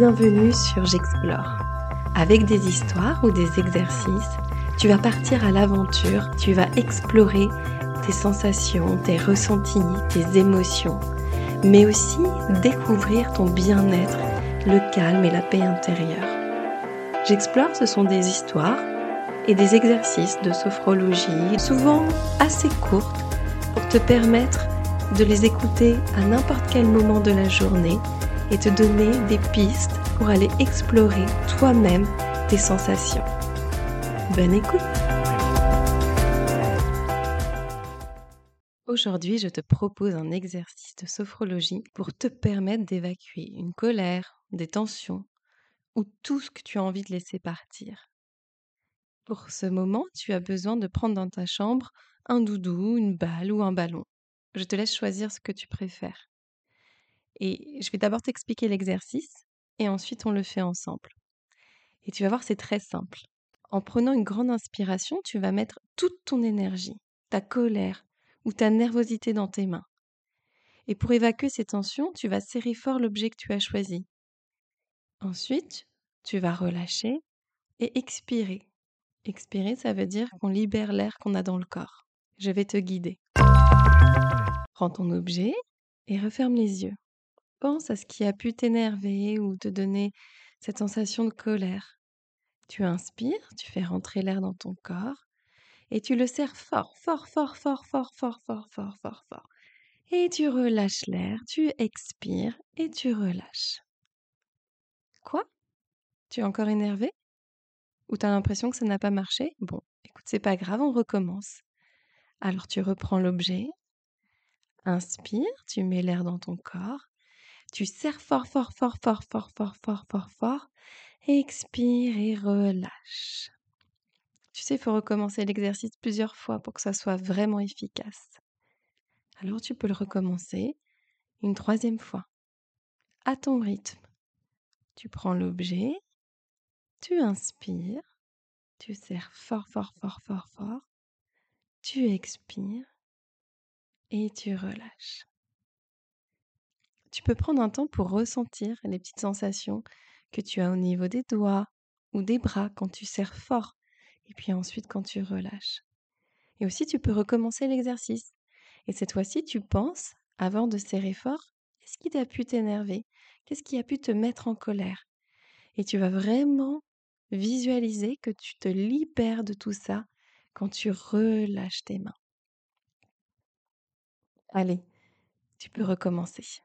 bienvenue sur J'explore. Avec des histoires ou des exercices, tu vas partir à l'aventure, tu vas explorer tes sensations, tes ressentis, tes émotions, mais aussi découvrir ton bien-être, le calme et la paix intérieure. J'explore, ce sont des histoires et des exercices de sophrologie, souvent assez courtes, pour te permettre de les écouter à n'importe quel moment de la journée et te donner des pistes pour aller explorer toi-même tes sensations. Bonne écoute Aujourd'hui, je te propose un exercice de sophrologie pour te permettre d'évacuer une colère, des tensions ou tout ce que tu as envie de laisser partir. Pour ce moment, tu as besoin de prendre dans ta chambre un doudou, une balle ou un ballon. Je te laisse choisir ce que tu préfères. Et je vais d'abord t'expliquer l'exercice et ensuite on le fait ensemble. Et tu vas voir, c'est très simple. En prenant une grande inspiration, tu vas mettre toute ton énergie, ta colère ou ta nervosité dans tes mains. Et pour évacuer ces tensions, tu vas serrer fort l'objet que tu as choisi. Ensuite, tu vas relâcher et expirer. Expirer, ça veut dire qu'on libère l'air qu'on a dans le corps. Je vais te guider. Prends ton objet et referme les yeux. Pense à ce qui a pu t'énerver ou te donner cette sensation de colère. Tu inspires, tu fais rentrer l'air dans ton corps et tu le serres fort, fort, fort, fort, fort, fort, fort, fort, fort, fort. Et tu relâches l'air, tu expires et tu relâches. Quoi? Tu es encore énervé? Ou tu as l'impression que ça n'a pas marché? Bon, écoute, c'est pas grave, on recommence. Alors tu reprends l'objet, inspire, tu mets l'air dans ton corps tu serres fort, fort, fort, fort, fort, fort, fort, fort, fort. Expire et relâche. Tu sais, il faut recommencer l'exercice plusieurs fois pour que ça soit vraiment efficace. Alors tu peux le recommencer une troisième fois, à ton rythme. Tu prends l'objet, tu inspires, tu serres fort, fort, fort, fort, fort, tu expires et tu relâches. Tu peux prendre un temps pour ressentir les petites sensations que tu as au niveau des doigts ou des bras quand tu serres fort et puis ensuite quand tu relâches. Et aussi tu peux recommencer l'exercice. Et cette fois-ci, tu penses, avant de serrer fort, qu'est-ce qui t'a pu t'énerver? Qu'est-ce qui a pu te mettre en colère? Et tu vas vraiment visualiser que tu te libères de tout ça quand tu relâches tes mains. Allez, tu peux recommencer.